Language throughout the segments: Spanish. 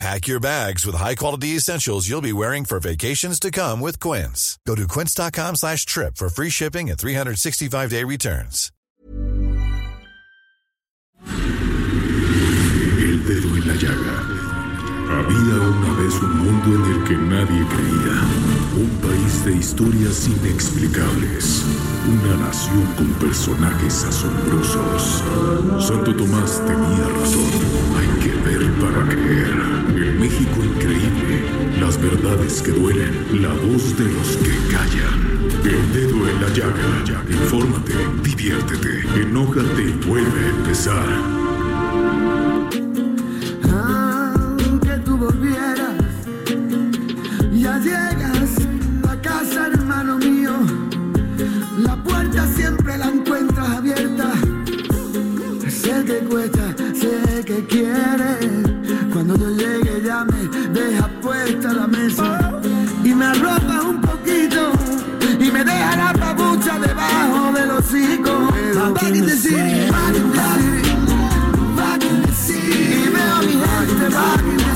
Pack your bags with high-quality essentials you'll be wearing for vacations to come with Quince. Go to quince.com slash trip for free shipping and 365-day returns. El dedo en la llaga. Había una vez un mundo en el que nadie creía. Un país de historias inexplicables. Una nación con personajes asombrosos. Santo Tomás tenía razón. Hay que ver para creer. México increíble. Las verdades que duelen. La voz de los que callan. El dedo en la llaga. Infórmate, diviértete, enójate y vuelve a empezar. La mesa y me arropas un poquito y me deja la papucha debajo del hocico. Back in the city, back in the city. Back in the city. Y veo a mi gente back in the city.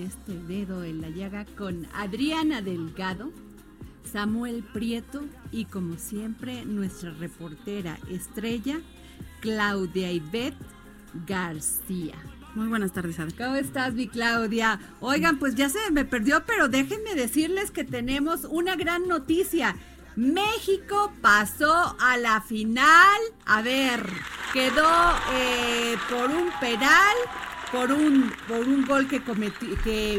Este dedo en la llaga, con Adriana Delgado, Samuel Prieto y como siempre nuestra reportera estrella, Claudia Ivette García. Muy buenas tardes, Adri. ¿Cómo estás, mi Claudia? Oigan, pues ya se me perdió, pero déjenme decirles que tenemos una gran noticia. México pasó a la final. A ver, quedó eh, por un penal, por un, por un gol que,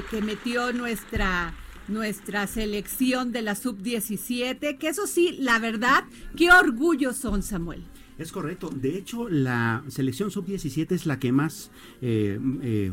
que metió nuestra, nuestra selección de la sub-17. Que eso sí, la verdad, qué orgullo son, Samuel. Es correcto. De hecho, la selección sub-17 es la que más eh, eh,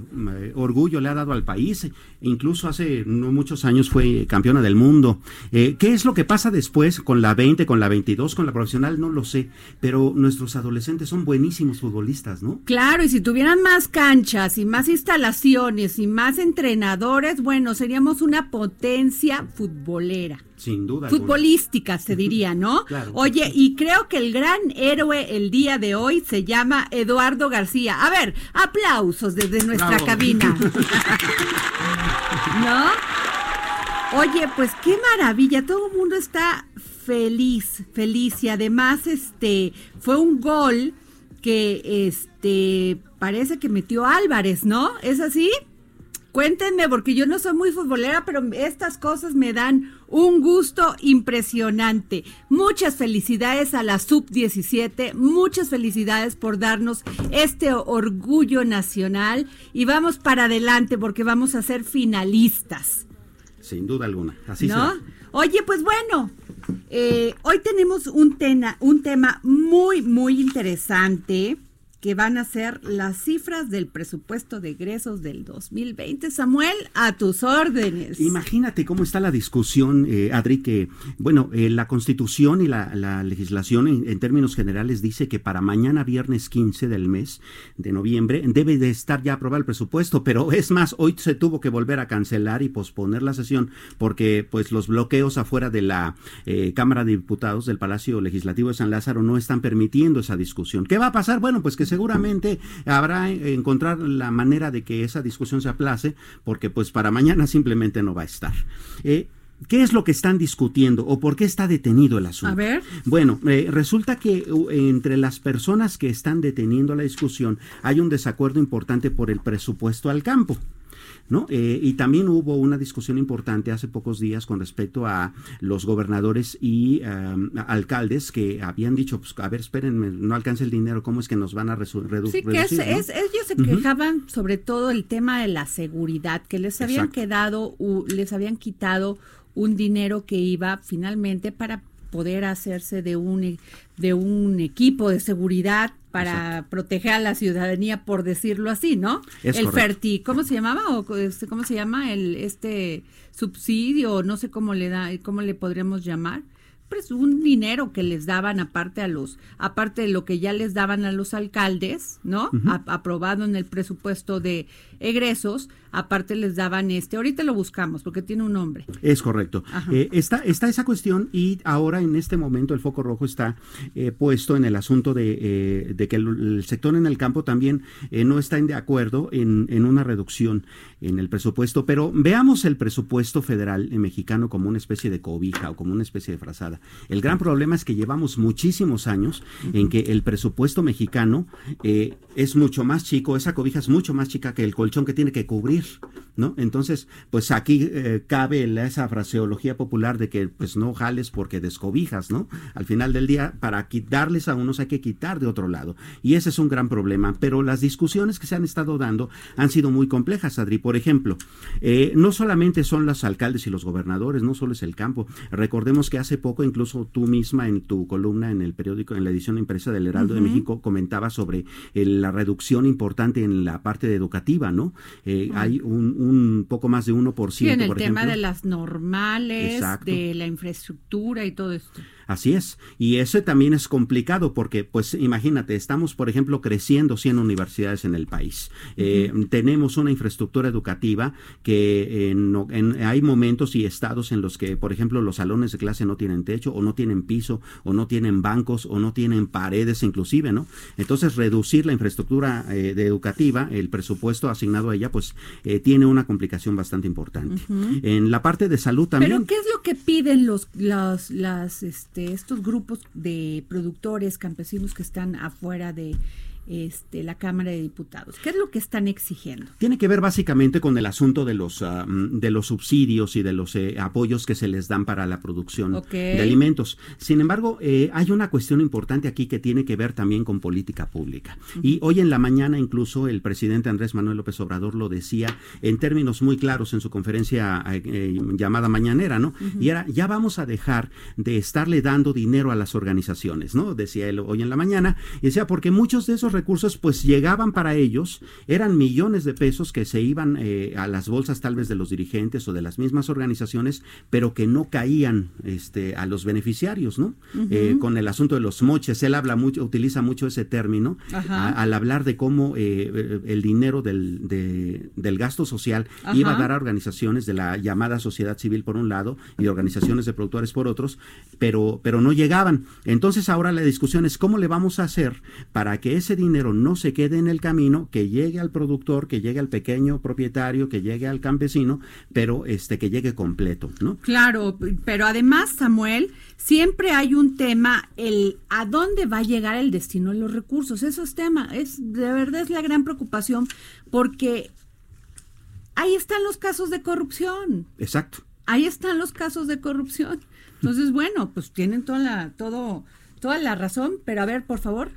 orgullo le ha dado al país. Incluso hace no muchos años fue campeona del mundo. Eh, ¿Qué es lo que pasa después con la 20, con la 22, con la profesional? No lo sé. Pero nuestros adolescentes son buenísimos futbolistas, ¿no? Claro, y si tuvieran más canchas y más instalaciones y más entrenadores, bueno, seríamos una potencia futbolera. Sin duda. alguna. Futbolística, se diría, ¿no? Claro. Oye, y creo que el gran héroe el día de hoy se llama Eduardo García. A ver, aplausos desde nuestra Bravo. cabina. ¿No? Oye, pues qué maravilla, todo el mundo está feliz, feliz y además este fue un gol que este parece que metió Álvarez, ¿no? ¿Es así? Cuéntenme, porque yo no soy muy futbolera, pero estas cosas me dan un gusto impresionante. Muchas felicidades a la Sub-17, muchas felicidades por darnos este orgullo nacional y vamos para adelante porque vamos a ser finalistas. Sin duda alguna, así ¿No? Oye, pues bueno, eh, hoy tenemos un, un tema muy, muy interesante que van a ser las cifras del presupuesto de egresos del 2020. Samuel, a tus órdenes. Imagínate cómo está la discusión, eh, Adri, que, bueno, eh, la constitución y la, legislación en, términos generales dice que para mañana viernes 15 del mes de noviembre debe de estar ya aprobado el presupuesto, pero es más, hoy se tuvo que volver a cancelar y posponer la sesión porque pues los bloqueos afuera de la eh, Cámara de Diputados del Palacio Legislativo de San Lázaro no están permitiendo esa discusión. ¿Qué va a pasar? Bueno, pues que seguramente habrá encontrar la manera de que esa discusión se aplace, porque pues para mañana simplemente no va a estar. Eh, ¿Qué es lo que están discutiendo o por qué está detenido el asunto? A ver. Bueno, eh, resulta que entre las personas que están deteniendo la discusión hay un desacuerdo importante por el presupuesto al campo. ¿No? Eh, y también hubo una discusión importante hace pocos días con respecto a los gobernadores y alcaldes que habían dicho, pues, a ver, espérenme, no alcanza el dinero, ¿cómo es que nos van a reducir? Sí, que es, ellos se quejaban sobre todo el tema de la seguridad, que les habían quedado, les habían quitado un dinero que iba finalmente para poder hacerse de un, de un equipo de seguridad para proteger a la ciudadanía, por decirlo así, ¿no? el FERTI, ¿cómo se llamaba? ¿O este, ¿Cómo se llama el este subsidio? No sé cómo le da, cómo le podríamos llamar pues un dinero que les daban aparte a los, aparte de lo que ya les daban a los alcaldes, ¿no? aprobado en el presupuesto de egresos, aparte les daban este, ahorita lo buscamos porque tiene un nombre. Es correcto. Eh, está, está esa cuestión y ahora en este momento el foco rojo está eh, puesto en el asunto de, eh, de que el, sector en el campo también no está en de acuerdo en, en, una reducción en el presupuesto, pero veamos el presupuesto federal mexicano como una especie de cobija o como una especie de frazada. El gran problema es que llevamos muchísimos años en que el presupuesto mexicano es mucho más chico, esa cobija es mucho más chica que el colchón que tiene que cubrir, ¿no? Entonces, pues aquí eh, cabe esa fraseología popular de que pues no jales porque descobijas, ¿no? Al final del día, para quitarles a unos hay que quitar de otro lado. Y ese es un gran problema. Pero las discusiones que se han estado dando han sido muy complejas, Adri. Por ejemplo, eh, no solamente son los alcaldes y los gobernadores, no solo es el campo. Recordemos que hace poco, incluso tú misma en tu columna en el periódico, en la edición impresa del Heraldo de México, comentabas sobre la reducción importante en la parte educativa, ¿no? Eh, hay un, poco más de 1%. Sí, en el tema de las normales, de la infraestructura y todo esto. Así es. Y eso también es complicado porque, pues imagínate, estamos, por ejemplo, creciendo 100 universidades en el país. Eh, tenemos una infraestructura educativa que hay momentos y estados en los que, por ejemplo, los salones de clase no tienen techo o no tienen piso o no tienen bancos o no tienen paredes inclusive, ¿no? Entonces, reducir la infraestructura eh, educativa, el presupuesto asignado a ella, pues eh, tiene una complicación bastante importante. En la parte de salud también. Pero, ¿qué es lo que piden los, las, este, estos grupos de productores campesinos que están afuera de este, la Cámara de Diputados. ¿Qué es lo que están exigiendo? Tiene que ver básicamente con el asunto de los, ah, mm, de los subsidios y de los eh, apoyos que se les dan para la producción de alimentos. Sin embargo, eh, hay una cuestión importante aquí que tiene que ver también con política pública. Y hoy en la mañana incluso el presidente Andrés Manuel López Obrador lo decía en términos muy claros en su conferencia eh, llamada mañanera, ¿no? Y era, ya vamos a dejar de estarle dando dinero a las organizaciones, ¿no? Decía él hoy en la mañana. Y decía, porque muchos de esos recursos pues llegaban para ellos, eran millones de pesos que se iban eh, a las bolsas tal vez de los dirigentes o de las mismas organizaciones, pero que no caían este, a los beneficiarios, ¿no? Eh, con el asunto de los moches, él habla mucho, utiliza mucho ese término al hablar de cómo eh, el dinero del, del gasto social iba a dar a organizaciones de la llamada sociedad civil por un lado y organizaciones de productores por otros, pero, pero no llegaban. Entonces ahora la discusión es cómo le vamos a hacer para que ese dinero dinero no se quede en el camino, que llegue al productor, que llegue al pequeño propietario, que llegue al campesino, pero este que llegue completo, ¿no? Claro, pero además, Samuel, siempre hay un tema el a dónde va a llegar el destino de los recursos. Eso es tema, es de verdad es la gran preocupación porque ahí están los casos de corrupción. Exacto. Ahí están los casos de corrupción. Entonces, bueno, pues tienen toda la, todo, toda la razón, pero a ver, por favor.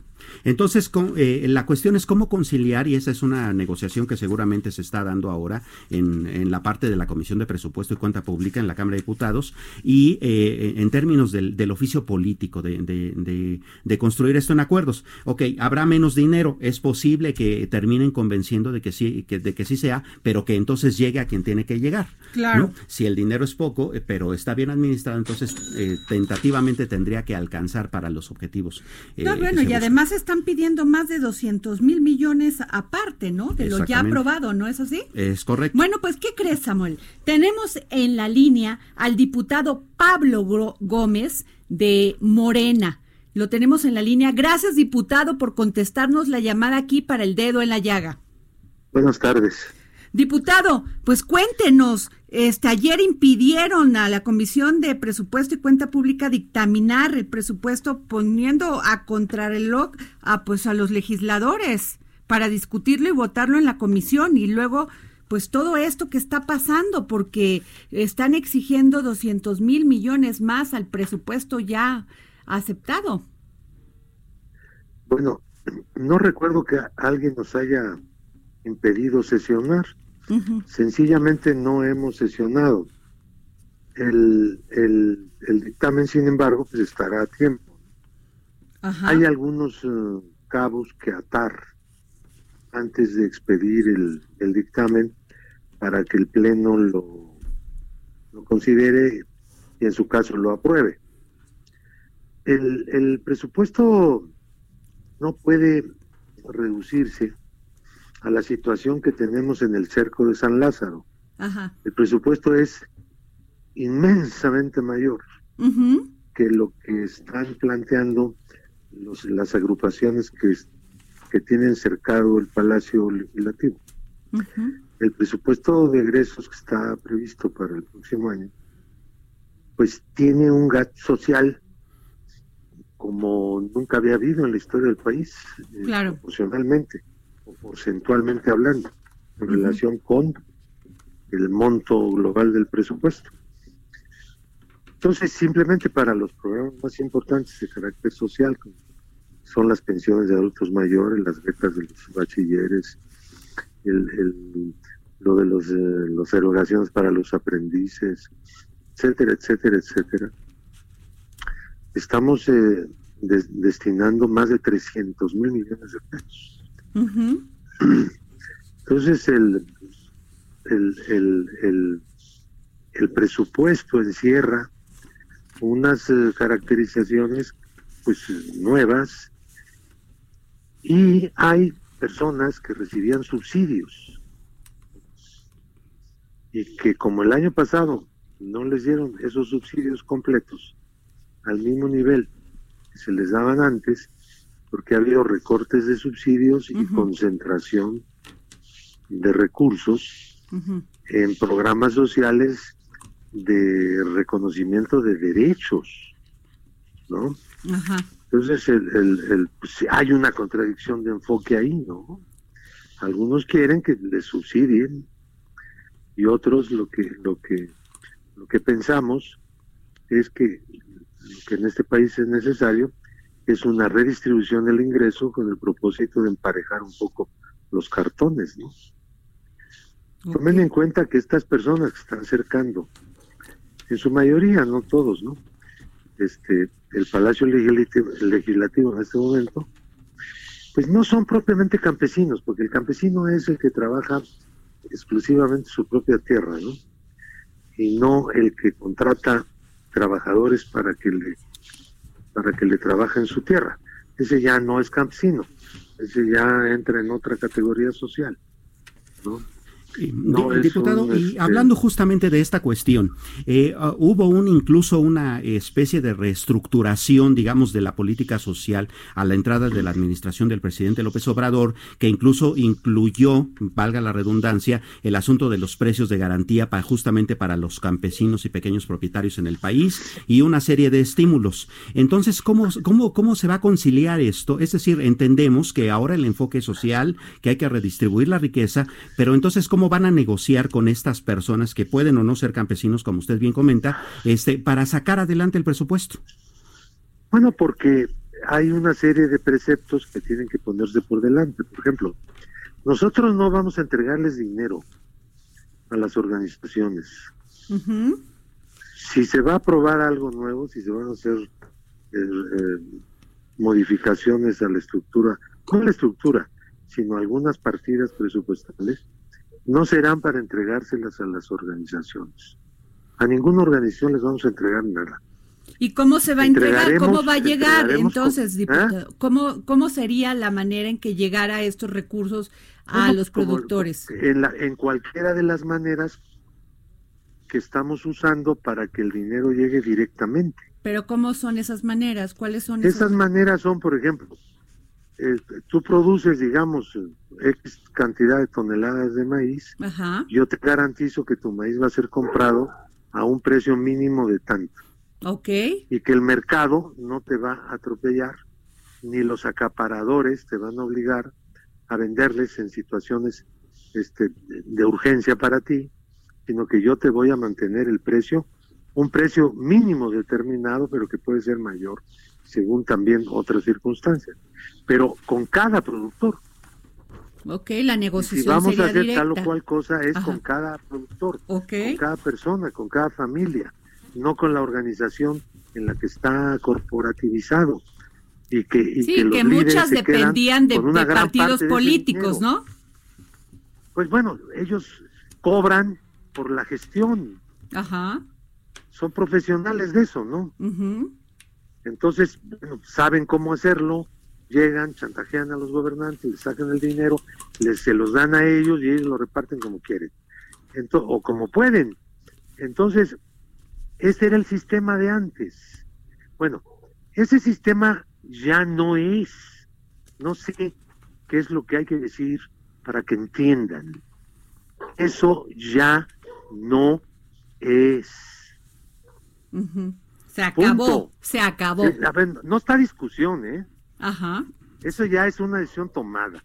Entonces, eh, la cuestión es cómo conciliar, y esa es una negociación que seguramente se está dando ahora en, la parte de la Comisión de Presupuesto y Cuenta Pública en la Cámara de Diputados, y eh, en términos del, oficio político, de, construir esto en acuerdos. Ok, habrá menos dinero, es posible que terminen convenciendo de que sí, de que sí sea, pero que entonces llegue a quien tiene que llegar. Claro. Si el dinero es poco, eh, pero está bien administrado, entonces tentativamente tendría que alcanzar para los objetivos. No, bueno, y además están pidiendo más de 200 mil millones aparte, ¿no? De lo ya aprobado, ¿no es así? Es correcto. Bueno, pues, ¿qué crees, Samuel? Tenemos en la línea al diputado Pablo Gómez de Morena. Lo tenemos en la línea. Gracias, diputado, por contestarnos la llamada aquí para el dedo en la llaga. Buenas tardes. Diputado, pues cuéntenos, este, ayer impidieron a la Comisión de Presupuesto y Cuenta Pública dictaminar el presupuesto poniendo a contrarreloj a, pues, a los legisladores para discutirlo y votarlo en la comisión y luego pues todo esto que está pasando porque están exigiendo 200 mil millones más al presupuesto ya aceptado. Bueno, no recuerdo que alguien nos haya impedido sesionar. Sencillamente no hemos sesionado. El, el, dictamen, sin embargo, pues estará a tiempo. Hay algunos eh, cabos que atar antes de expedir el, el, dictamen para que el Pleno lo, lo considere y en su caso lo apruebe. El, el presupuesto no puede reducirse a la situación que tenemos en el cerco de San Lázaro. El presupuesto es inmensamente mayor que lo que están planteando los, las agrupaciones que, que tienen cercado el Palacio Legislativo. El presupuesto de egresos que está previsto para el próximo año, pues tiene un gasto social como nunca había habido en la historia del país, eh, claro. Porcentualmente hablando, en relación con el monto global del presupuesto. Entonces, simplemente para los programas más importantes de carácter social, como son las pensiones de adultos mayores, las becas de los bachilleres, el, lo de los, eh, erogaciones para los aprendices, etcétera, etcétera, etcétera. Estamos eh, destinando más de 300 mil millones de pesos entonces el, el, el, presupuesto encierra unas eh, caracterizaciones pues nuevas y hay personas que recibían subsidios y que como el año pasado no les dieron esos subsidios completos al mismo nivel que se les daban antes, porque ha habido recortes de subsidios y concentración de recursos en programas sociales de reconocimiento de derechos, ¿no? Entonces el, pues, hay una contradicción de enfoque ahí, ¿no? Algunos quieren que les subsidien y otros lo que lo que lo que pensamos es que lo que en este país es necesario es una redistribución del ingreso con el propósito de emparejar un poco los cartones, ¿no? Tomen en cuenta que estas personas que están cercando, en su mayoría, no todos, ¿no? Este, el Palacio Legislativo, en este momento, pues no son propiamente campesinos, porque el campesino es el que trabaja exclusivamente su propia tierra, ¿no? Y no el que contrata trabajadores para que le para que le trabaje en su tierra. Ese ya no es campesino, ese ya entra en otra categoría social. ¿no? Diputado, y este, hablando justamente de esta cuestión, eh, ah, hubo un incluso una especie de reestructuración, digamos, de la política social a la entrada de la administración del presidente López Obrador, que incluso incluyó, valga la redundancia, el asunto de los precios de garantía para justamente para los campesinos y pequeños propietarios en el país y una serie de estímulos. Entonces, ¿cómo, cómo, cómo se va a conciliar esto? Es decir, entendemos que ahora el enfoque social, que hay que redistribuir la riqueza, pero entonces, ¿cómo cómo van a negociar con estas personas que pueden o no ser campesinos, como usted bien comenta, este, para sacar adelante el presupuesto. Bueno, porque hay una serie de preceptos que tienen que ponerse por delante. Por ejemplo, nosotros no vamos a entregarles dinero a las organizaciones. Si se va a aprobar algo nuevo, si se van a hacer eh, eh, modificaciones a la estructura, no a la estructura, sino algunas partidas presupuestales, no serán para entregárselas a las organizaciones. A ninguna organización les vamos a entregar nada. ¿Y cómo se va a entregar? ¿Cómo va a llegar entonces, diputado? ¿Cómo, ¿Cómo sería la manera en que llegara estos recursos a los productores? en, la, en cualquiera de las maneras que estamos usando para que el dinero llegue directamente. Pero ¿cómo son esas maneras? ¿Cuáles son esas? Esas maneras son, por ejemplo, eh, tú produces, digamos, X cantidad de toneladas de maíz, yo te garantizo que tu maíz va a ser comprado a un precio mínimo de tanto. Ok. Y que el mercado no te va a atropellar, ni los acaparadores te van a obligar a venderles en situaciones este, de urgencia para ti, sino que yo te voy a mantener el precio, un precio mínimo determinado, pero que puede ser mayor según también otras circunstancias, pero con cada productor. Ok, la negociación. Si vamos a hacer tal o cual cosa es con cada productor, con cada persona, con cada familia, no con la organización en la que está corporativizado. Y que, y sí, que, muchas dependían de, partidos políticos, ¿no? Pues bueno, ellos cobran por la gestión. Ajá. Son profesionales de eso, ¿no? Entonces, saben cómo hacerlo, llegan, chantajean a los gobernantes, les sacan el dinero, les, se los dan a ellos y ellos lo reparten como quieren, o como pueden. Entonces, ese era el sistema de antes. Bueno, ese sistema ya no es. No sé qué es lo que hay que decir para que entiendan. Eso ya no es. Se acabó, se acabó. Eh, no está discusión, ¿eh? Ajá. Eso ya es una decisión tomada.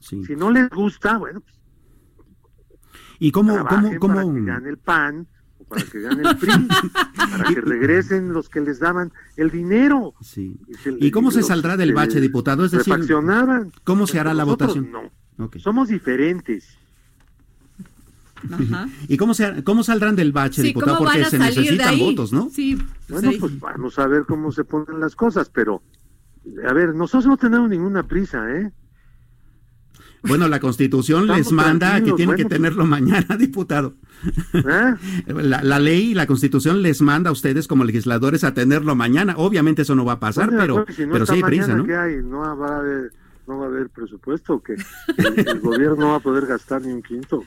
Si no les gusta, bueno, pues, ¿Y cómo, cómo, cómo... Para que gane el PAN, o para que gane el PRI, para que regresen los que les daban el dinero. Sí. ¿Y, cómo se saldrá del bache, diputado? Es decir, ¿cómo se hará la votación? No. Somos diferentes. ¿Y cómo, se, cómo saldrán del bache, diputado? Porque se necesitan votos, ¿no? Sí, pues bueno, pues vamos a ver cómo se ponen las cosas, pero, a ver, nosotros no tenemos ninguna prisa, ¿eh? Bueno, la Constitución les manda que tienen que pues tenerlo mañana, diputado. ¿Eh? La, ley y la Constitución les manda a ustedes como legisladores a tenerlo mañana. Obviamente eso no va a pasar, pero, pero sí hay prisa, ¿no? No va a haber no va a haber presupuesto, que el, gobierno no va a poder gastar ni un quinto.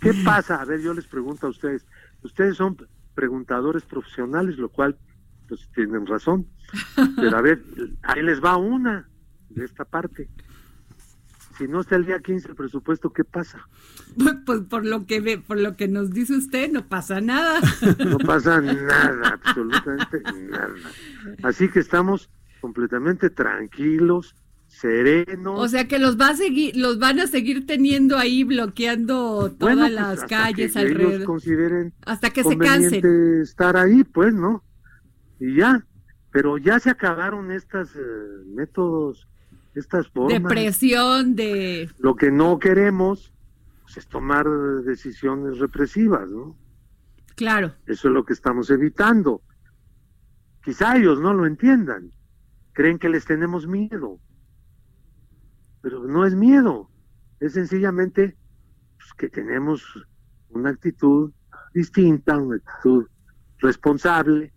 ¿Qué? pasa? A ver, yo les pregunto a ustedes. Ustedes son preguntadores profesionales, lo cual, pues tienen razón. Pero a ver, ahí les va una de esta parte. Si no está el día 15 el presupuesto, ¿qué pasa? Pues por lo que ve, por lo que nos dice usted, no pasa nada. No pasa nada, absolutamente nada. Así que estamos completamente tranquilos, serenos. O sea que los va a seguir, los van a seguir teniendo ahí bloqueando todas pues, las calles alrededor. consideren hasta que se cansen. estar ahí, pues, ¿no? Y ya, pero ya se acabaron estas eh, métodos, estas formas. De presión, de... Lo que no queremos pues, es tomar decisiones represivas, ¿no? Claro. Eso es lo que estamos evitando. Quizá ellos no lo entiendan. Creen que les tenemos miedo pero no es miedo, es sencillamente pues, que tenemos una actitud distinta, una actitud responsable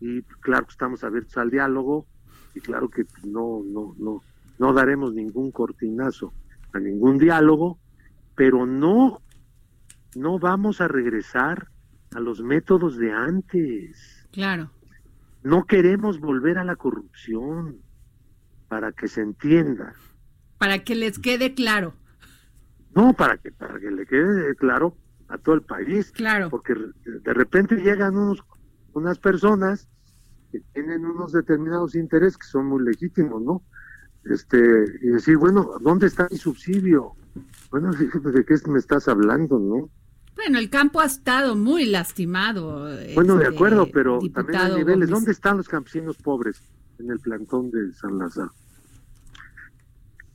y claro que estamos abiertos al diálogo y claro que no no no no daremos ningún cortinazo a ningún diálogo, pero no no vamos a regresar a los métodos de antes. Claro. No queremos volver a la corrupción para que se entienda. Para que les quede claro. No, para que, para que le quede claro a todo el país. Claro. Porque de repente llegan unos, unas personas que tienen unos determinados intereses que son muy legítimos, ¿no? Este, y decir, bueno, ¿dónde está mi subsidio? Bueno, ¿de qué me estás hablando, no? Bueno, el campo ha estado muy lastimado. Bueno, de este, acuerdo, pero también hay niveles. ¿Dónde están los campesinos pobres en el plantón de San Lázaro?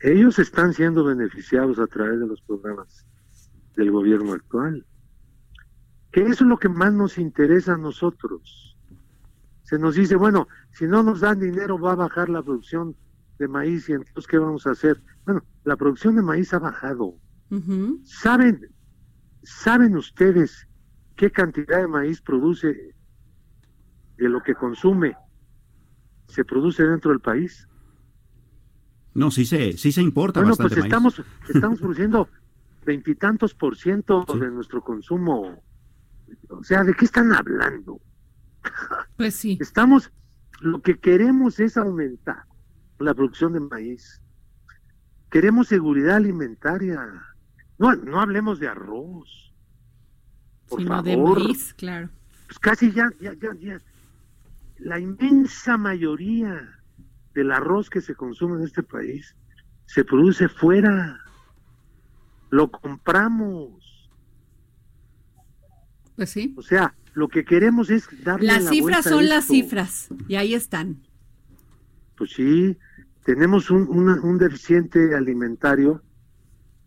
Ellos están siendo beneficiados a través de los programas del gobierno actual. Que eso es lo que más nos interesa a nosotros. Se nos dice, bueno, si no nos dan dinero va a bajar la producción de maíz y entonces ¿qué vamos a hacer? Bueno, la producción de maíz ha bajado. ¿Saben, ¿Saben ustedes qué cantidad de maíz produce de lo que consume? Se produce dentro del país. No, sí se, sí se importa. Bueno, pues estamos, estamos produciendo veintitantos por ciento de nuestro consumo. O sea, ¿de qué están hablando? Pues sí. Estamos, lo que queremos es aumentar la producción de maíz. Queremos seguridad alimentaria. No, no hablemos de arroz. Por Sino favor. de maíz, claro. Pues casi ya, ya, ya, ya. La inmensa mayoría del arroz que se consume en este país se produce fuera. Lo compramos. Pues sí. O sea, lo que queremos es darle Las la cifras vuelta a son las cifras y ahí están. Pues sí, tenemos un, una- un deficiente alimentario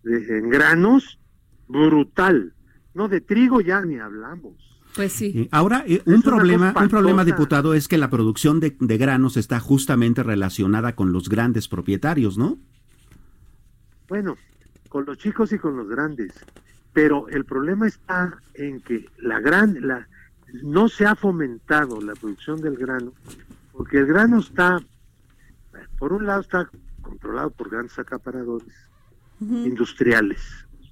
de- en granos brutal. No, de trigo ya ni hablamos. Pues sí. Eh, Ahora, eh, un problema, un problema, diputado, es que la producción de, de granos está justamente relacionada con los grandes propietarios, ¿no? Bueno, con los chicos y con los grandes. Pero el problema está en que la gran, la, no se ha fomentado la producción del grano, porque el grano está, por un lado está controlado por grandes acaparadores industriales,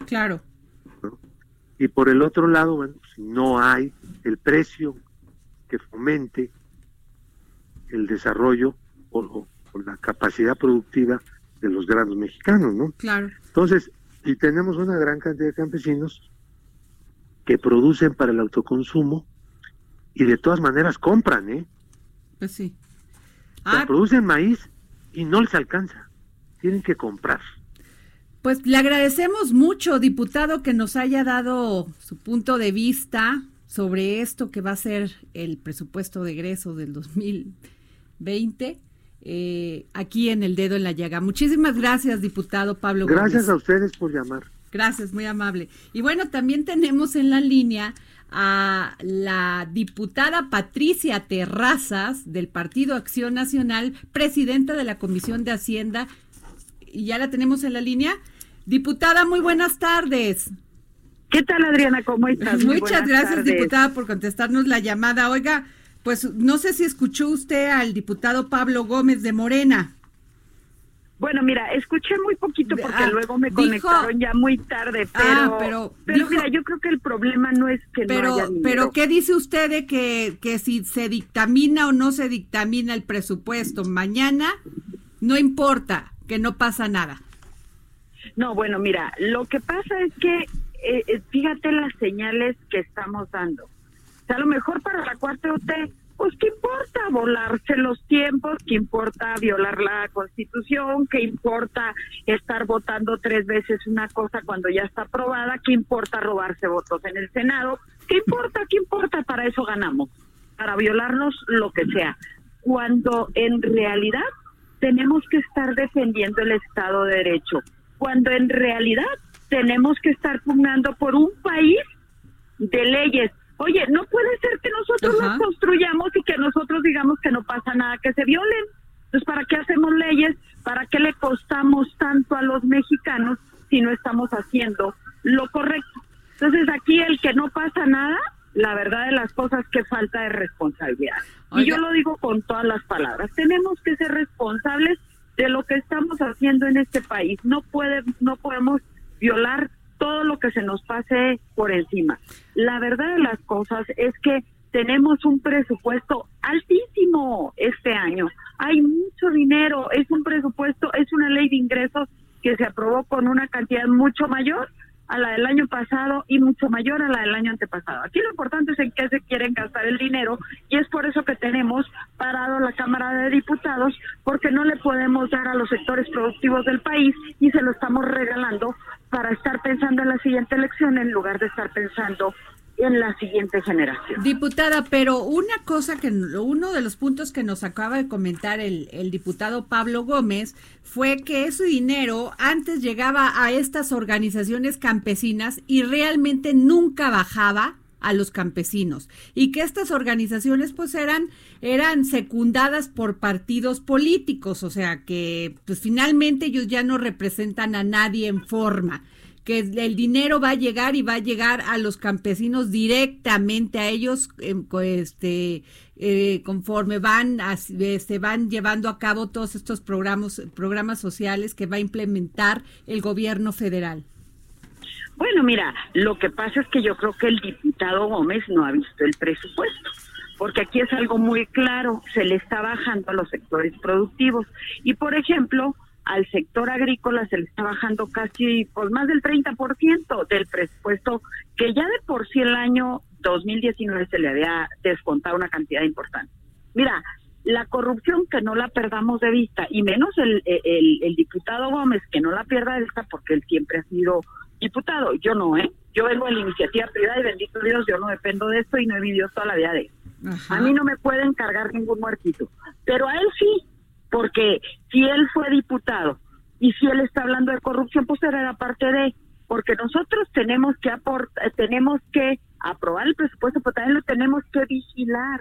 Claro. Y por el otro lado, bueno, pues, no hay el precio que fomente el desarrollo o, o- o la capacidad productiva de los granos mexicanos, ¿no? Claro. Entonces, y tenemos una gran cantidad de campesinos que producen para el autoconsumo y de todas maneras compran, ¿eh? Pues sí. Ah, producen maíz y no les alcanza. Tienen que comprar. Pues le agradecemos mucho, diputado, que nos haya dado su punto de vista sobre esto que va a ser el presupuesto de egreso del 2020 eh, aquí en el dedo en la llaga. Muchísimas gracias, diputado Pablo Gracias Gómez. a ustedes por llamar. Gracias, muy amable. Y bueno, también tenemos en la línea a la diputada Patricia Terrazas del Partido Acción Nacional, presidenta de la Comisión de Hacienda. Y ya la tenemos en la línea. Diputada, muy buenas tardes. ¿Qué tal, Adriana? ¿Cómo estás? Muy Muchas gracias, tardes. diputada, por contestarnos la llamada. Oiga, pues no sé si escuchó usted al diputado Pablo Gómez de Morena. Bueno, mira, escuché muy poquito porque Ah, luego me dijo- conectaron ya muy tarde, pero, Ah, pero dijo- mira, yo creo que el problema no es que no Pero, haya dinero. pero ¿qué dice usted de que, que si se dictamina o no se dictamina el presupuesto mañana, no importa, que no pasa nada? No, bueno, mira, lo que pasa es que eh, eh, fíjate las señales que estamos dando. O sea, a lo mejor para la 4T, pues qué importa volarse los tiempos, qué importa violar la Constitución, qué importa estar votando tres veces una cosa cuando ya está aprobada, qué importa robarse votos en el Senado, qué importa, qué importa, para eso ganamos, para violarnos lo que sea. Cuando en realidad tenemos que estar defendiendo el Estado de Derecho, cuando en realidad tenemos que estar pugnando por un país de leyes. Oye, no puede ser que nosotros Ajá. las construyamos y que nosotros digamos que no pasa nada, que se violen. Entonces, ¿para qué hacemos leyes? ¿Para qué le costamos tanto a los mexicanos si no estamos haciendo lo correcto? Entonces, aquí el que no pasa nada, la verdad de las cosas que falta de responsabilidad. Y yo lo digo con todas las palabras. Tenemos que ser responsables de lo que estamos haciendo en este país. No puede, no podemos violar todo lo que se nos pase por encima. La verdad de las cosas es que tenemos un presupuesto altísimo este año. Hay mucho dinero, es un presupuesto, es una ley de ingresos que se aprobó con una cantidad mucho mayor a la del año pasado y mucho mayor a la del año antepasado. Aquí lo importante es en qué se quieren gastar el dinero y es por eso que tenemos parado la Cámara de Diputados porque no le podemos dar a los sectores productivos del país y se lo estamos regalando para estar pensando en la siguiente elección en lugar de estar pensando en la siguiente generación. Diputada, pero una cosa que uno de los puntos que nos acaba de comentar el, el diputado Pablo Gómez fue que ese dinero antes llegaba a estas organizaciones campesinas y realmente nunca bajaba a los campesinos y que estas organizaciones pues eran eran secundadas por partidos políticos, o sea que pues finalmente ellos ya no representan a nadie en forma que el dinero va a llegar y va a llegar a los campesinos directamente a ellos em, este eh, conforme van se este, van llevando a cabo todos estos programas programas sociales que va a implementar el gobierno federal. Bueno, mira, lo que pasa es que yo creo que el diputado Gómez no ha visto el presupuesto porque aquí es algo muy claro, se le está bajando a los sectores productivos. Y por ejemplo, al sector agrícola se le está bajando casi pues más del 30% del presupuesto que ya de por sí el año 2019 se le había descontado una cantidad importante. Mira, la corrupción que no la perdamos de vista y menos el, el, el diputado Gómez que no la pierda de vista porque él siempre ha sido diputado, yo no, ¿eh? Yo vengo de la iniciativa privada y bendito Dios, yo no dependo de esto y no he vivido toda la vida de eso. A mí no me pueden cargar ningún muertito, pero a él sí, porque si él fue diputado y si él está hablando de corrupción, pues era parte de, porque nosotros tenemos que aportar, tenemos que aprobar el presupuesto, pero también lo tenemos que vigilar.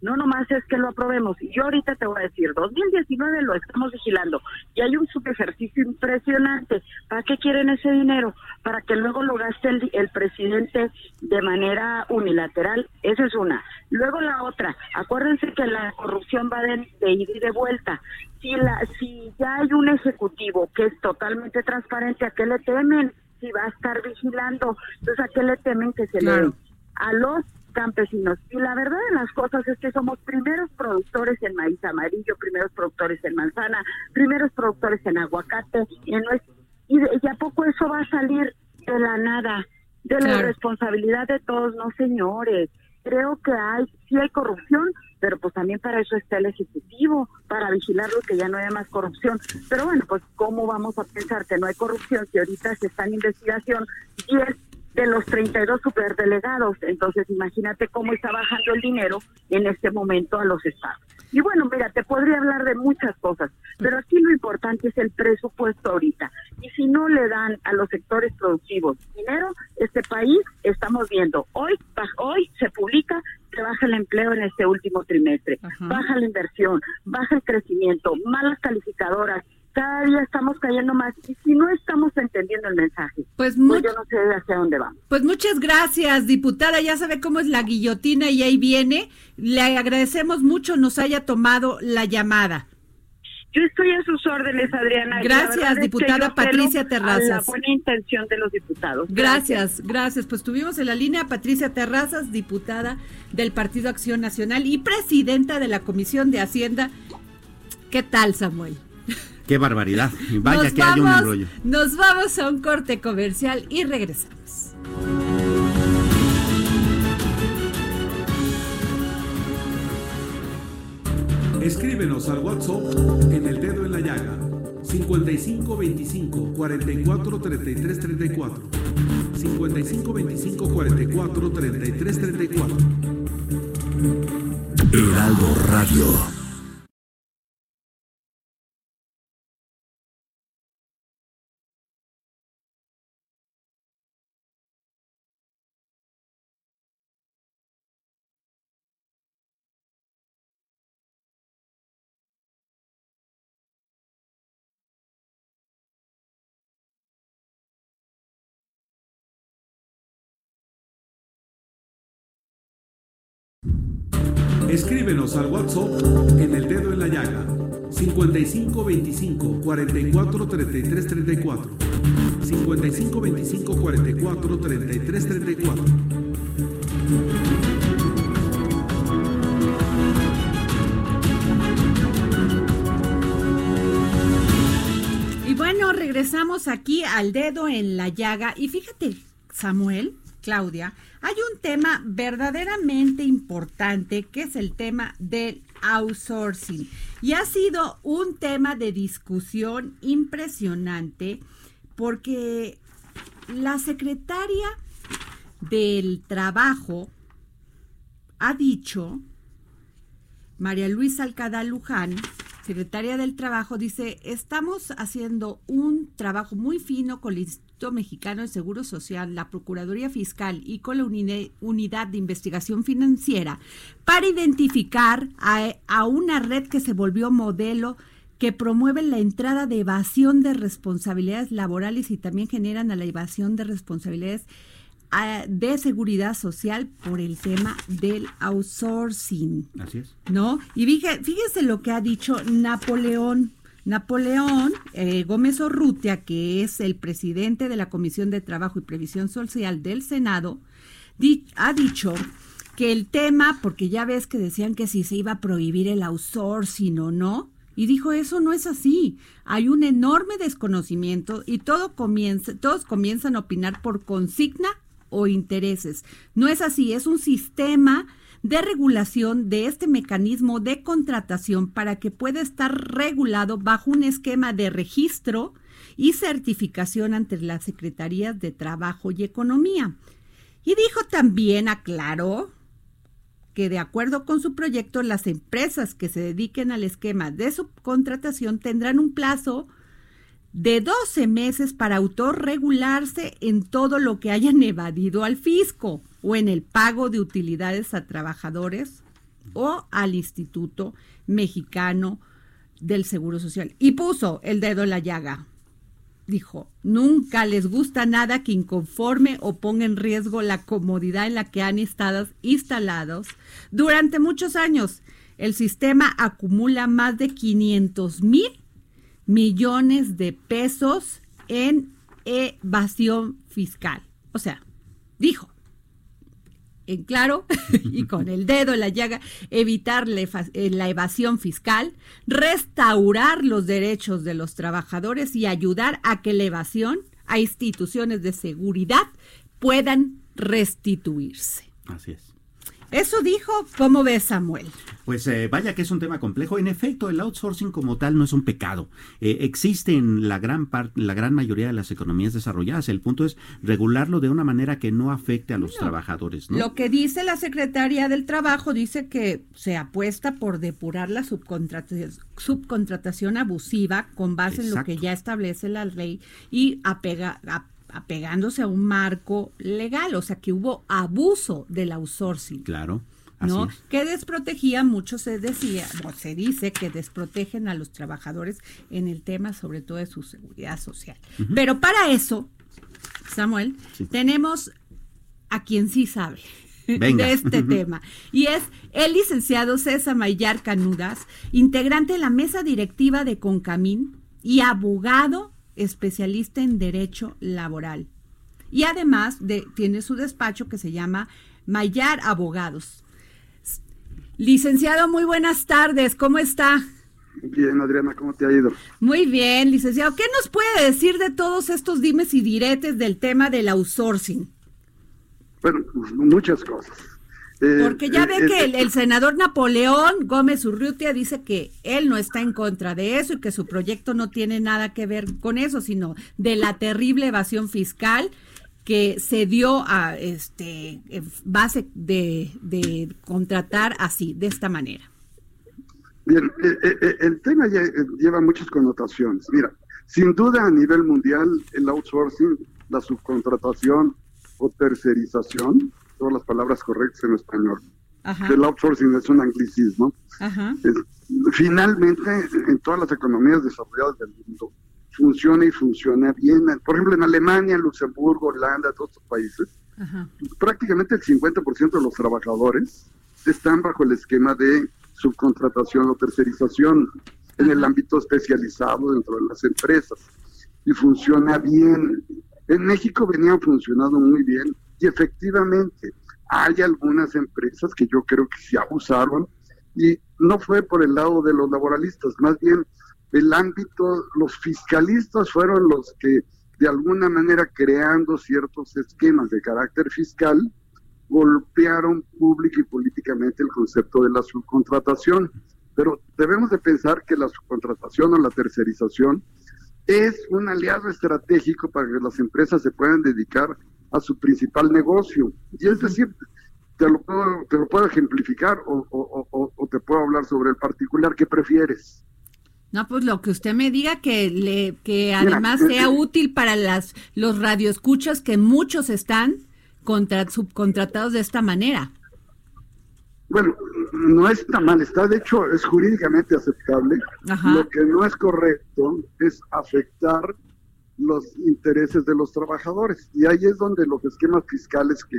No nomás es que lo aprobemos. Y yo ahorita te voy a decir, 2019 lo estamos vigilando y hay un subejercicio impresionante. ¿Para qué quieren ese dinero? Para que luego lo gaste el, el presidente de manera unilateral. Esa es una. Luego la otra, acuérdense que la corrupción va de, de ida y de vuelta. Si, la, si ya hay un ejecutivo que es totalmente transparente, ¿a qué le temen? Si va a estar vigilando, entonces ¿a qué le temen que se le... A los campesinos. Y la verdad de las cosas es que somos primeros productores en maíz amarillo, primeros productores en manzana, primeros productores en aguacate, en y, y a poco eso va a salir de la nada, de la responsabilidad de todos, no señores. Creo que hay, sí hay corrupción, pero pues también para eso está el Ejecutivo, para vigilarlo que ya no haya más corrupción. Pero bueno, pues ¿cómo vamos a pensar que no hay corrupción si ahorita se está en investigación 10 de los 32 superdelegados. Entonces, imagínate cómo está bajando el dinero en este momento a los estados. Y bueno, mira, te podría hablar de muchas cosas, pero aquí lo importante es el presupuesto ahorita. Y si no le dan a los sectores productivos dinero, este país estamos viendo, hoy, hoy se publica que baja el empleo en este último trimestre, baja la inversión, baja el crecimiento, malas calificadoras, cada día estamos cayendo más y si no estamos entendiendo el mensaje, pues, pues yo no sé hacia dónde vamos. Pues muchas gracias, diputada, ya sabe cómo es la guillotina y ahí viene. Le agradecemos mucho nos haya tomado la llamada. Yo estoy a sus órdenes, Adriana. Gracias, diputada Patricia Terrazas. la buena intención de los diputados. Gracias, gracias. Pues tuvimos en la línea a Patricia Terrazas, diputada del Partido Acción Nacional y presidenta de la Comisión de Hacienda. ¿Qué tal, Samuel? Qué barbaridad. Vaya que hay un embrollo. Nos vamos a un corte comercial y regresamos. Escríbenos al WhatsApp en el dedo en la llaga 55 25 44 33 34 55 25 44 33 34 Heraldo Radio Escríbenos al WhatsApp en el dedo en la llaga 55 25 44 33 34 55 25 44 33 34 Y bueno, regresamos aquí al dedo en la llaga. Y fíjate, Samuel, Claudia, hay un tema verdaderamente importante que es el tema del outsourcing. Y ha sido un tema de discusión impresionante porque la secretaria del trabajo ha dicho, María Luisa Alcada Luján, secretaria del Trabajo, dice, estamos haciendo un trabajo muy fino con el Instituto Mexicano de Seguro Social, la Procuraduría Fiscal y con la Unidad de Investigación Financiera para identificar a, a una red que se volvió modelo que promueve la entrada de evasión de responsabilidades laborales y también generan a la evasión de responsabilidades de seguridad social por el tema del outsourcing. Así es. ¿No? Y fíjese, lo que ha dicho Napoleón. Napoleón eh, Gómez Orrutia, que es el presidente de la Comisión de Trabajo y Previsión Social del Senado, ha dicho que el tema, porque ya ves que decían que si se iba a prohibir el outsourcing o no, y dijo, eso no es así. Hay un enorme desconocimiento y todo comienza, todos comienzan a opinar por consigna o intereses. No es así, es un sistema de regulación de este mecanismo de contratación para que pueda estar regulado bajo un esquema de registro y certificación ante las Secretarías de Trabajo y Economía. Y dijo también, aclaró, que de acuerdo con su proyecto, las empresas que se dediquen al esquema de subcontratación tendrán un plazo de 12 meses para autorregularse en todo lo que hayan evadido al fisco o en el pago de utilidades a trabajadores o al Instituto Mexicano del Seguro Social. Y puso el dedo en la llaga. Dijo, nunca les gusta nada que inconforme o ponga en riesgo la comodidad en la que han estado instalados durante muchos años. El sistema acumula más de 500 mil millones de pesos en evasión fiscal. O sea, dijo, en claro y con el dedo en la llaga, evitar eh, la evasión fiscal, restaurar los derechos de los trabajadores y ayudar a que la evasión a instituciones de seguridad puedan restituirse. Así es. Eso dijo, ¿cómo ves Samuel? Pues eh, vaya que es un tema complejo. En efecto, el outsourcing como tal no es un pecado. Eh, existe en la gran parte, la gran mayoría de las economías desarrolladas. El punto es regularlo de una manera que no afecte a los trabajadores. Lo que dice la Secretaría del Trabajo dice que se apuesta por depurar la subcontratación, subcontratación abusiva con base en lo que ya establece la ley y apega, a, apegándose a un marco legal, o sea que hubo abuso del outsourcing. Claro. ¿no? Que desprotegía, mucho se decía, o se dice que desprotegen a los trabajadores en el tema sobre todo de su seguridad social. Pero para eso, Samuel, tenemos a quien sí sabe de este tema. Y es el licenciado César Mayar Canudas, integrante de la mesa directiva de Concamín y abogado especialista en derecho laboral. Y además de, tiene su despacho que se llama Mayar Abogados. Licenciado, muy buenas tardes, ¿cómo está? Bien, Adriana, ¿cómo te ha ido? Muy bien, licenciado. ¿Qué nos puede decir de todos estos dimes y diretes del tema del outsourcing? Bueno, muchas cosas. Eh, Porque ya ve eh, que el, senador Napoleón Gómez Urrutia dice que él no está en contra de eso y que su proyecto no tiene nada que ver con eso, sino de la terrible evasión fiscal que se dio a este base de, contratar así, de esta manera. Bien, eh, el tema lleva muchas connotaciones. Mira, sin duda a nivel mundial el outsourcing, la subcontratación o tercerización todas las palabras correctas en español. El outsourcing es un anglicismo. finalmente, en todas las economías desarrolladas del mundo, funciona y funciona bien. Por ejemplo, en Alemania, Luxemburgo, Holanda, todos estos países, prácticamente el 50% de los trabajadores están bajo el esquema de subcontratación o tercerización en el ámbito especializado dentro de las empresas. Y funciona bien. En México venía funcionando muy bien y efectivamente, hay algunas empresas que yo creo que se abusaron y no fue por el lado de los laboralistas, más bien el ámbito, los fiscalistas fueron los que de alguna manera creando ciertos esquemas de carácter fiscal, golpearon pública y políticamente el concepto de la subcontratación. Pero debemos de pensar que la subcontratación o la tercerización es un aliado estratégico para que las empresas se puedan dedicar a su principal negocio. Y es decir, te lo puedo, te lo puedo ejemplificar o, o te puedo hablar sobre el particular. ¿Qué prefieres? No, pues lo que usted me diga que le que además sea eh, útil para las los radioescuchas que muchos están contra, subcontratados de esta manera. Bueno, no está mal, está de hecho es jurídicamente aceptable. Lo que no es correcto es afectar los intereses de los trabajadores. Y ahí es donde los esquemas fiscales que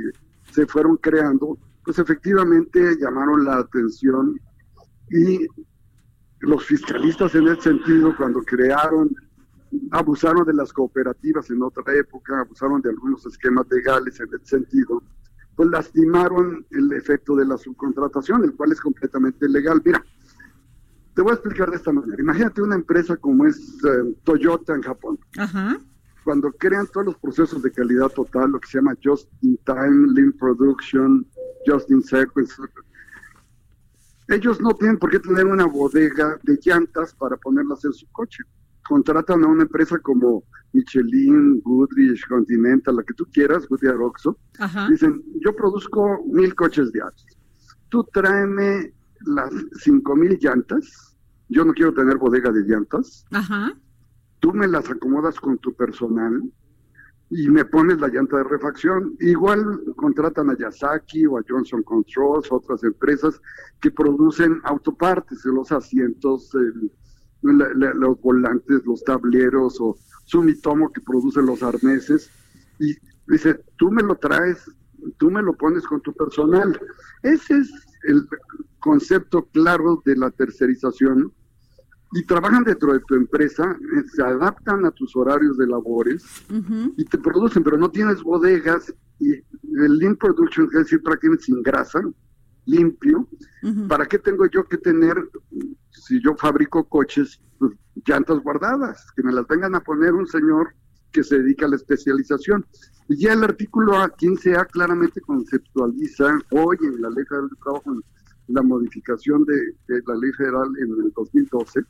se fueron creando, pues efectivamente llamaron la atención y los fiscalistas en ese sentido, cuando crearon, abusaron de las cooperativas en otra época, abusaron de algunos esquemas legales en ese sentido, pues lastimaron el efecto de la subcontratación, el cual es completamente legal. Mira, te voy a explicar de esta manera. Imagínate una empresa como es eh, Toyota en Japón. Cuando crean todos los procesos de calidad total, lo que se llama Just in Time, Lean Production, Just in Sequence, ellos no tienen por qué tener una bodega de llantas para ponerlas en su coche. Contratan a una empresa como Michelin, Goodrich, Continental, la que tú quieras, Goodyear Oxo. Dicen, yo produzco mil coches diarios. Tú tráeme las cinco mil llantas. Yo no quiero tener bodega de llantas. Tú me las acomodas con tu personal y me pones la llanta de refacción. Igual contratan a Yasaki o a Johnson Controls, otras empresas que producen autopartes los asientos, los volantes, los tableros o Sumitomo que produce los arneses. Y dice, tú me lo traes, tú me lo pones con tu personal. Ese es el concepto claro de la tercerización y trabajan dentro de tu empresa, eh, se adaptan a tus horarios de labores y te producen, pero no tienes bodegas y el lean production, es decir, prácticamente sin grasa, limpio. ¿Para qué tengo yo que tener, si yo fabrico coches, pues, llantas guardadas? Que me las vengan a poner un señor que se dedica a la especialización. Y ya el artículo 15A claramente conceptualiza hoy en la Ley Federal de Trabajo, la modificación de, la Ley Federal en el 2012,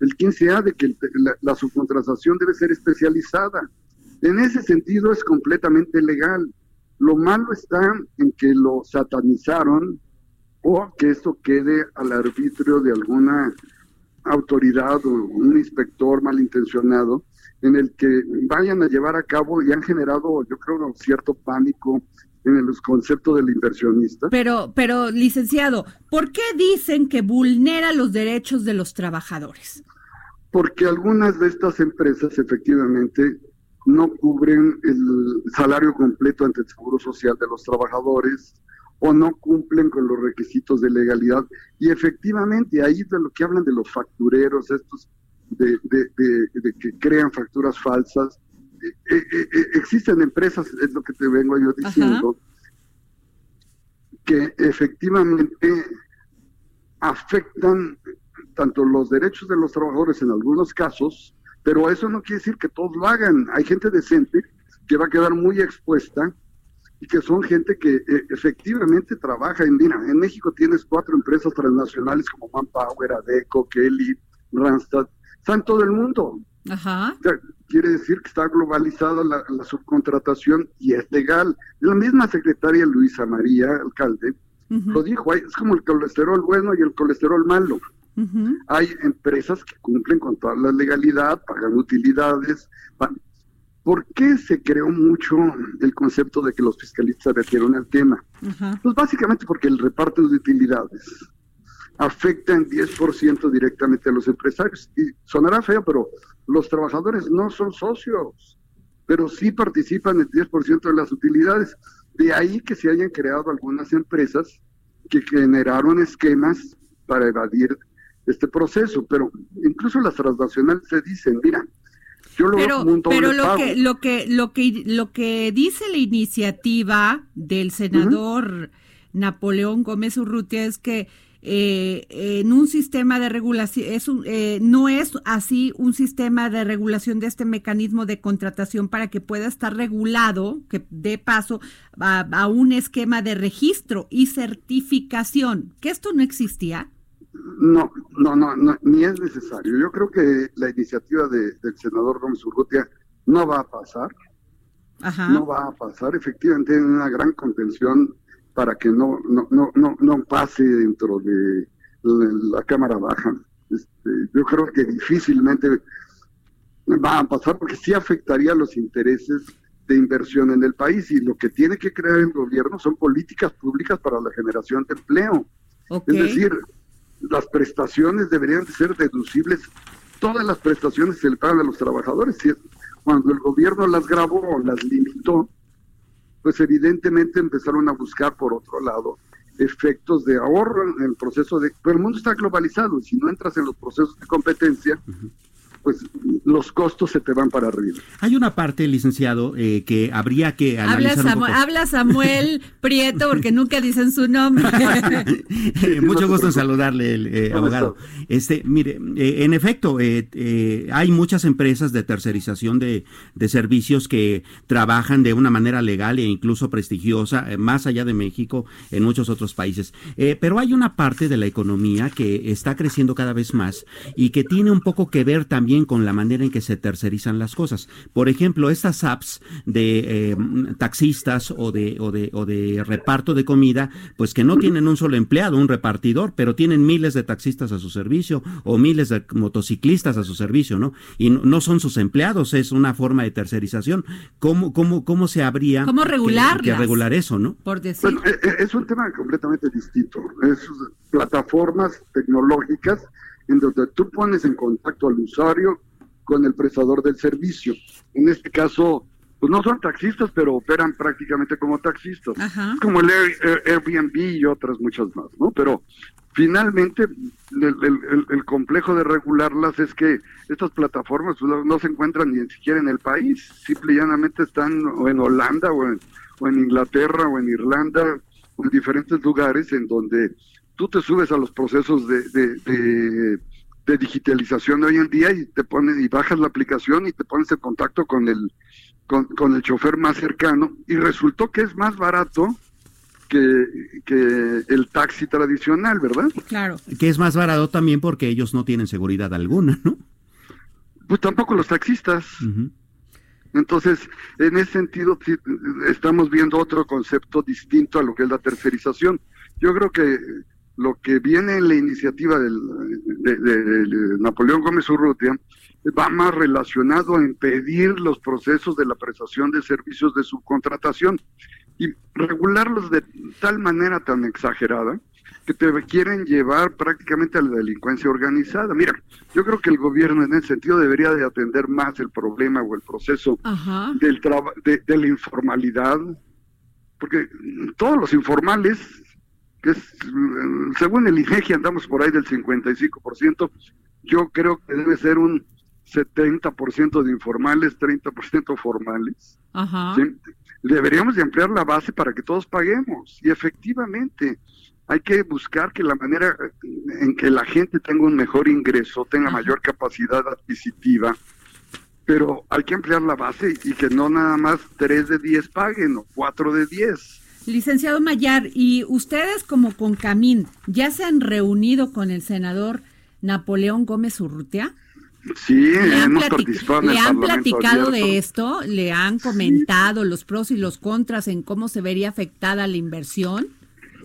el 15A de que la, subcontratación debe ser especializada. En ese sentido es completamente legal. Lo malo está en que lo satanizaron o que esto quede al arbitrio de alguna autoridad o un inspector malintencionado en el que vayan a llevar a cabo y han generado, yo creo, cierto pánico en el concepto del inversionista. Pero, pero, licenciado, ¿por qué dicen que vulnera los derechos de los trabajadores? Porque algunas de estas empresas efectivamente no cubren el salario completo ante el Seguro Social de los trabajadores o no cumplen con los requisitos de legalidad. Y efectivamente, ahí de lo que hablan de los factureros, estos de, de que crean facturas falsas, existen empresas, es lo que te vengo yo diciendo, que efectivamente afectan tanto los derechos de los trabajadores en algunos casos, pero eso no quiere decir que todos lo hagan. Hay gente decente que va a quedar muy expuesta y que son gente que efectivamente trabaja en, mira, en México tienes cuatro empresas transnacionales como Manpower, Adeco, Kelly, Randstad, están todo el mundo. Ajá. quiere decir que está globalizada la, subcontratación y es legal. La misma secretaria Luisa María, alcalde, lo dijo, es como el colesterol bueno y el colesterol malo. Hay empresas que cumplen con toda la legalidad, pagan utilidades. ¿Por qué se creó mucho el concepto de que los fiscalistas se refieren al tema? Pues básicamente porque el reparto de utilidades afecta en 10% directamente a los empresarios. Y sonará feo, pero los trabajadores no son socios, pero sí participan en 10% de las utilidades. De ahí que se hayan creado algunas empresas que generaron esquemas para evadir este proceso, pero incluso las transnacionales se dicen, mira, yo lo pero, veo pero lo que lo que lo que lo que dice la iniciativa del senador Napoleón Gómez Urrutia es que eh, en un sistema de regulación, es un, eh, no es así un sistema de regulación de este mecanismo de contratación para que pueda estar regulado, que dé paso a, a un esquema de registro y certificación, que esto no existía. No, no, no, no, ni es necesario. Yo creo que la iniciativa de, del senador Gómez Urrutia no va a pasar. Ajá. No va a pasar. Efectivamente, hay una gran contención para que no, no, no, no, no pase dentro de la, Cámara Baja. Este, yo creo que difícilmente va a pasar porque sí afectaría los intereses de inversión en el país y lo que tiene que crear el gobierno son políticas públicas para la generación de empleo. Es decir, las prestaciones deberían de ser deducibles. Todas las prestaciones se le pagan a los trabajadores. Cuando el gobierno las grabó las limitó, pues evidentemente empezaron a buscar por otro lado efectos de ahorro en el proceso de... Pero el mundo está globalizado y si no entras en los procesos de competencia, pues los costos se te van para arriba. Hay una parte, licenciado, eh, que habría que Habla, analizar un Samu- poco. habla Samuel Prieto porque nunca dicen su nombre. Eh, Mucho gusto en saludarle, el, eh, ¿Cómo abogado. Este, mire, eh, en efecto, eh, eh, hay muchas empresas de tercerización de, de servicios que trabajan de una manera legal e incluso prestigiosa, eh, más allá de México, en muchos otros países. Eh, pero hay una parte de la economía que está creciendo cada vez más y que tiene un poco que ver también con la manera en que se tercerizan las cosas. Por ejemplo, estas apps de eh, taxistas o de, o, de, o de reparto de comida, pues que no tienen un solo empleado, un repartidor, pero tienen miles de taxistas a su servicio o miles de motociclistas a su servicio, ¿no? Y no, no son sus empleados, es una forma de tercerización. ¿Cómo, cómo, cómo se habría ¿Cómo que- regular eso, no? Por decir. Bueno, eh, eh, es un tema completamente distinto. Es plataformas tecnológicas en donde tú pones en contacto al usuario con el prestador del servicio. En este caso, pues no son taxistas, pero operan prácticamente como taxistas. Ajá. Como el Air- Air- Airbnb y otras muchas más, ¿no? Pero finalmente el, el- el- el complejo de regularlas es que estas plataformas no, no se encuentran ni siquiera en el país, simple y llanamente están o en Holanda o en, o en Inglaterra o en Irlanda o en diferentes lugares en donde tú te subes a los procesos de, de, de- de digitalización de hoy en día y te pones y bajas la aplicación y te pones en contacto con el con, con el chofer más cercano y resultó que es más barato que, que el taxi tradicional, ¿verdad? Claro. Que es más barato también porque ellos no tienen seguridad alguna, ¿no? Pues tampoco los taxistas. Entonces, en ese sentido, estamos viendo otro concepto distinto a lo que es la tercerización. Yo creo que lo que viene en la iniciativa del, de, de- de Napoleón Gómez Urrutia va más relacionado a impedir los procesos de la prestación de servicios de subcontratación y regularlos de tal manera tan exagerada que te quieren llevar prácticamente a la delincuencia organizada. Mira, yo creo que el gobierno en ese sentido debería de atender más el problema o el proceso Ajá. del de, de la informalidad, porque todos los informales, que es, eh, según el INEGI andamos por ahí del 55%, yo creo que debe ser un 70% de informales, 30% formales. Ajá. ¿sí? Deberíamos de ampliar la base para que todos paguemos. Y efectivamente, hay que buscar que la manera en que la gente tenga un mejor ingreso, tenga Ajá. mayor capacidad adquisitiva, pero hay que ampliar la base y que no nada más 3 de 10 paguen o 4 de 10. Licenciado Mayar, ¿y ustedes como Concamín ya se han reunido con el senador Napoleón Gómez Urrutia? Sí, ¿Le han, hemos platic- participado en le el han Parlamento platicado abierto. de esto? ¿Le han comentado los pros y los contras en cómo se vería afectada la inversión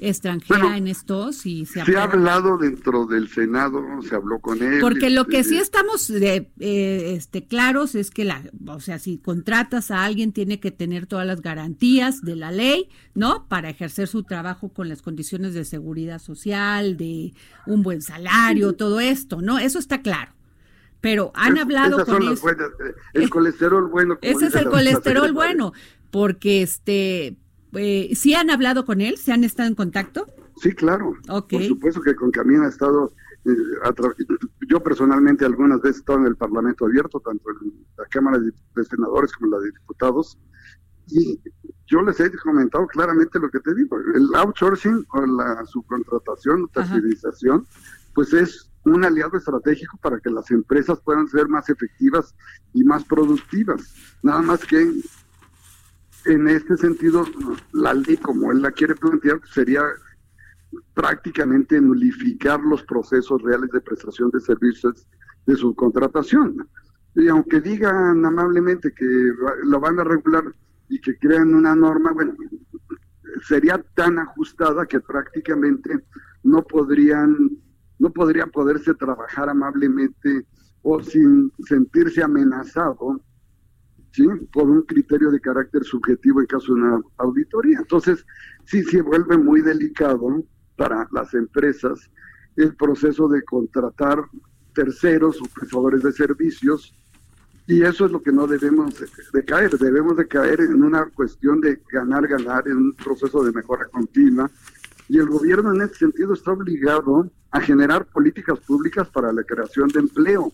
extranjera Bueno, en estos? Y se Se ha hablado dentro del Senado, se habló con él. Porque lo que este, sí estamos de, eh, este, claros es que, la, o sea, si contratas a alguien tiene que tener todas las garantías de la ley, ¿no? Para ejercer su trabajo con las condiciones de seguridad social, de un buen salario, todo esto, ¿no? Eso está claro. Pero han es- hablado esas con son las ellos. buenas, eh, el colesterol bueno. Ese es el colesterol bueno, porque este, eh, ¿sí han hablado con él? ¿Se han estado en contacto? Sí, claro. Por supuesto que con Camina ha estado, eh, yo personalmente algunas veces he estado en el Parlamento abierto, tanto en la Cámara de, de Senadores como en la de Diputados, Y yo les he comentado claramente lo que te digo, el outsourcing o la subcontratación o tercerización, pues es un aliado estratégico para que las empresas puedan ser más efectivas y más productivas. Nada más que en este sentido, la ley como él la quiere plantear sería prácticamente nulificar los procesos reales de prestación de servicios de subcontratación. Y aunque digan amablemente que lo van a regular y que crean una norma, bueno, sería tan ajustada que prácticamente no podrían, no podría poderse trabajar amablemente o sin sentirse amenazado ¿sí? por un criterio de carácter subjetivo en caso de una auditoría. Entonces, sí se vuelve muy delicado para las empresas el proceso de contratar terceros o prestadores de servicios y eso es lo que no debemos de, caer, debemos de caer en una cuestión de ganar, ganar, en un proceso de mejora continua. Y el gobierno en ese sentido está obligado a generar políticas públicas para la creación de empleo.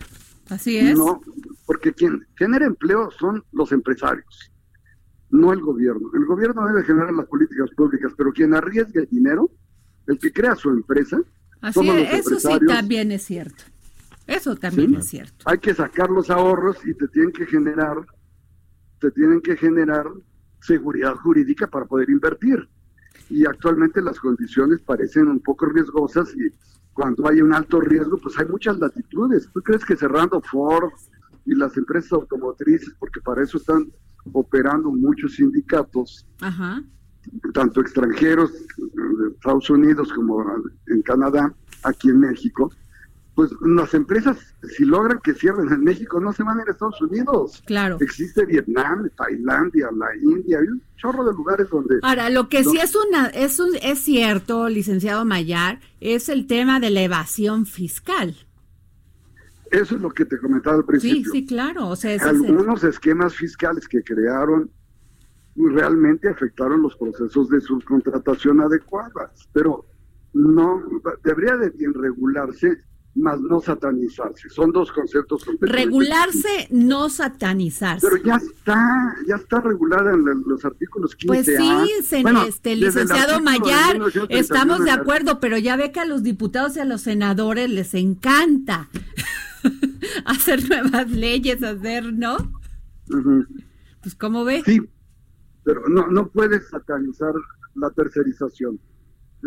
Así es. No, porque quien genera empleo son los empresarios, no el gobierno. El gobierno debe generar las políticas públicas, pero quien arriesga el dinero, el que crea su empresa, Así es, eso sí también es cierto. Eso también es cierto. Hay que sacar los ahorros y te tienen que generar, te tienen que generar seguridad jurídica para poder invertir. Y actualmente las condiciones parecen un poco riesgosas y cuando hay un alto riesgo, pues hay muchas latitudes. ¿Tú crees que cerrando Ford y las empresas automotrices, porque para eso están operando muchos sindicatos, tanto extranjeros de Estados Unidos como en Canadá, aquí en México, pues las empresas, si logran que cierren en México, no se van a ir a Estados Unidos. Claro. Existe Vietnam, Tailandia, la India, hay un chorro de lugares donde... Ahora, lo que sí es una es un, es cierto, licenciado Mayar, es el tema de la evasión fiscal. Eso es lo que te comentaba al principio. Sí, sí, claro. O sea, Algunos esquemas fiscales que crearon realmente afectaron los procesos de subcontratación adecuadas, pero no debería de bien regularse más no satanizarse. Son dos conceptos Regularse, no satanizarse. Pero ya está, ya está regulada en los artículos 15 Pues sí, este, licenciado Mayar, estamos de acuerdo, pero ya ve que a los diputados y a los senadores les encanta hacer nuevas leyes, hacer, ¿no? Pues ¿cómo ve? Sí, pero no, no puedes satanizar la tercerización.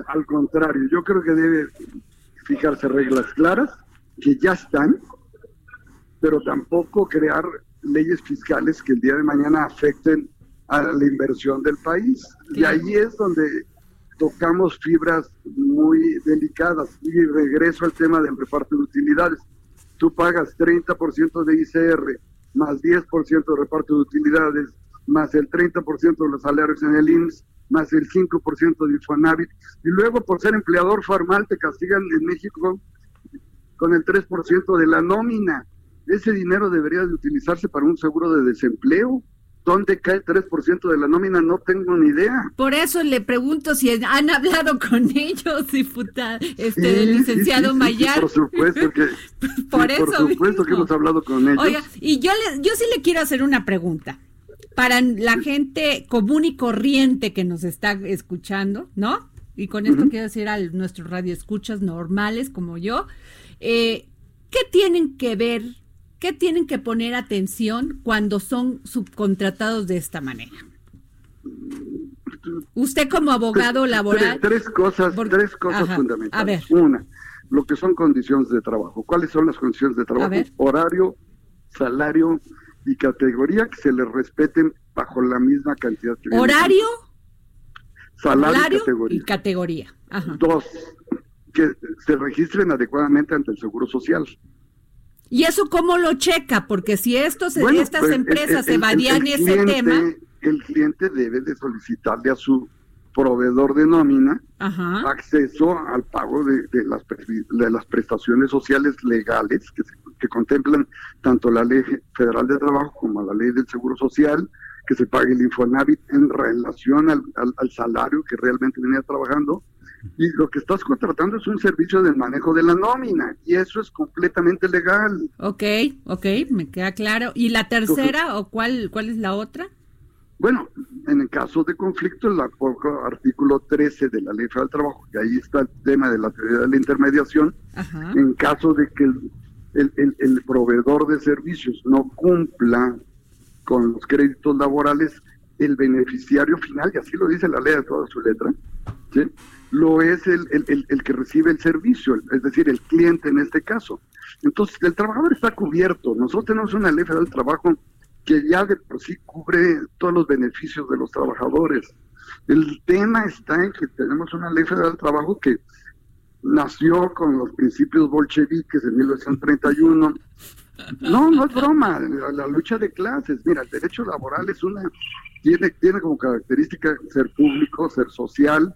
Al contrario, yo creo que debe fijarse reglas claras que ya están, pero tampoco crear leyes fiscales que el día de mañana afecten a la inversión del país. Y ahí es donde tocamos fibras muy delicadas. Y regreso al tema del reparto de utilidades. Tú pagas 30% de ICR, más 10% de reparto de utilidades, más el 30% de los salarios en el IMSS, más el 5% de Infonavit, y luego por ser empleador formal te castigan en México con el 3% de la nómina. Ese dinero debería de utilizarse para un seguro de desempleo. ¿Dónde cae el 3% de la nómina? No tengo ni idea. Por eso le pregunto si han hablado con ellos, diputado, este, licenciado Mayar. por supuesto que, por, eso por supuesto que hemos hablado con ellos. Oiga, y yo, le, yo sí le quiero hacer una pregunta para la gente común y corriente que nos está escuchando, ¿no? Y con esto quiero decir a nuestros radioescuchas normales como yo, eh, ¿qué tienen que ver, qué tienen que poner atención cuando son subcontratados de esta manera? Usted como abogado laboral. Tres, cosas, tres cosas fundamentales. A ver. Una, lo que son condiciones de trabajo. ¿Cuáles son las condiciones de trabajo? Horario, salario y categoría que se les respeten bajo la misma cantidad. Que ¿Horario? Salario, y categoría. Dos, que se registren adecuadamente ante el Seguro Social. ¿Y eso cómo lo checa? Porque si estos, estas pues, empresas evadían ese tema... El cliente debe de solicitarle a su proveedor de nómina acceso al pago de, las, de las prestaciones sociales legales que, que contemplan tanto la ley federal de trabajo como la ley del seguro social, que se pague el Infonavit en relación al, al, salario que realmente venía trabajando. Y lo que estás contratando es un servicio de manejo de la nómina y eso es completamente legal. Ok, ok, me queda claro. ¿Y la tercera o cuál, cuál es la otra? Bueno, en el caso de conflicto, el artículo 13 de la Ley Federal del Trabajo, que ahí está el tema de la teoría de la intermediación, en caso de que el, el, proveedor de servicios no cumpla con los créditos laborales, el beneficiario final, y así lo dice la ley de toda su letra, lo es el, el, que recibe el servicio, es decir, el cliente en este caso. Entonces, el trabajador está cubierto. Nosotros tenemos una ley federal del trabajo que ya de por sí cubre todos los beneficios de los trabajadores. El tema está en que tenemos una ley federal del trabajo que nació con los principios bolcheviques en 1931. No, no es broma, la, lucha de clases. Mira, el derecho laboral es una, tiene, tiene como característica ser público, ser social,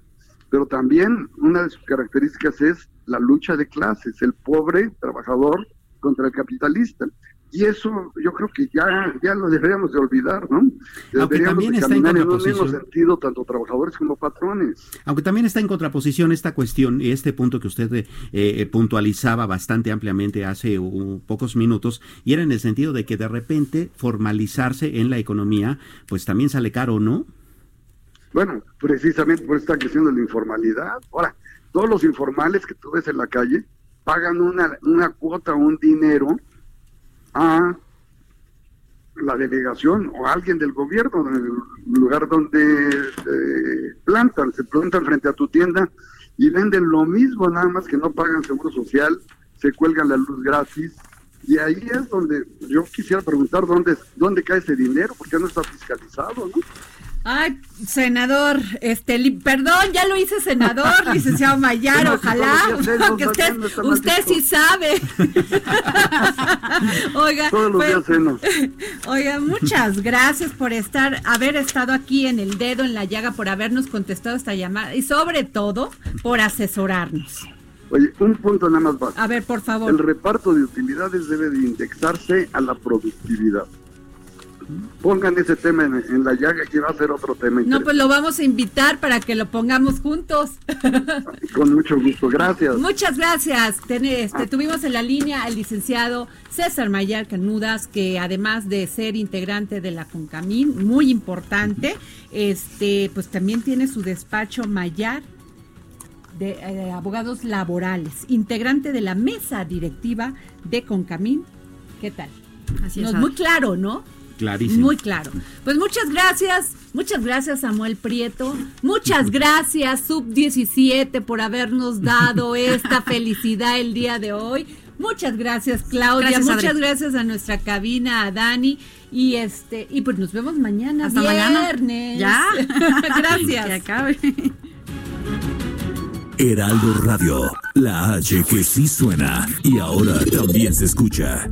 pero también una de sus características es la lucha de clases, el pobre trabajador contra el capitalista y eso yo creo que ya, ya lo deberíamos de olvidar, ¿no? Aunque también está en contraposición. sentido, tanto trabajadores como patrones. Aunque también está en contraposición esta cuestión y este punto que usted eh, eh, puntualizaba bastante ampliamente hace pocos minutos, y era en el sentido de que de repente formalizarse en la economía, pues también sale caro, ¿no? Bueno, precisamente por eso está creciendo la informalidad. Ahora, todos los informales que tú ves en la calle pagan una, una cuota, un dinero a la delegación o a alguien del gobierno, el lugar donde se plantan, se plantan frente a tu tienda y venden lo mismo, nada más que no pagan seguro social, se cuelgan la luz gratis. Y ahí es donde yo quisiera preguntar dónde, dónde cae ese dinero, porque no está fiscalizado, ¿no? Ay, senador, este, perdón, ya lo hice senador, licenciado Mayar, ojalá, que usted, usted sí sabe. oiga, oiga, muchas gracias por estar, haber estado aquí en el dedo en la llaga, por habernos contestado esta llamada y sobre todo por asesorarnos. Oye, un punto nada más A ver, por favor. El reparto de utilidades debe de indexarse a la productividad pongan ese tema en, la llaga que va a ser otro tema. No, pues lo vamos a invitar para que lo pongamos juntos. Con mucho gusto, gracias. Muchas gracias. este, tuvimos en la línea al licenciado César Mayar Canudas, que además de ser integrante de la CONCAMIN, muy importante, este, pues también tiene su despacho Mayar de eh, abogados laborales, integrante de la mesa directiva de CONCAMIN. ¿Qué tal? Así es. muy claro, ¿no? Muy claro. Pues muchas gracias, muchas gracias Samuel Prieto, muchas gracias Sub-17 por habernos dado esta felicidad el día de hoy. Muchas gracias Claudia, muchas gracias a nuestra cabina, a Dani y este y pues nos vemos mañana Hasta viernes. Ya. gracias. Que acabe. Heraldo Radio, la H que sí suena y ahora también se escucha.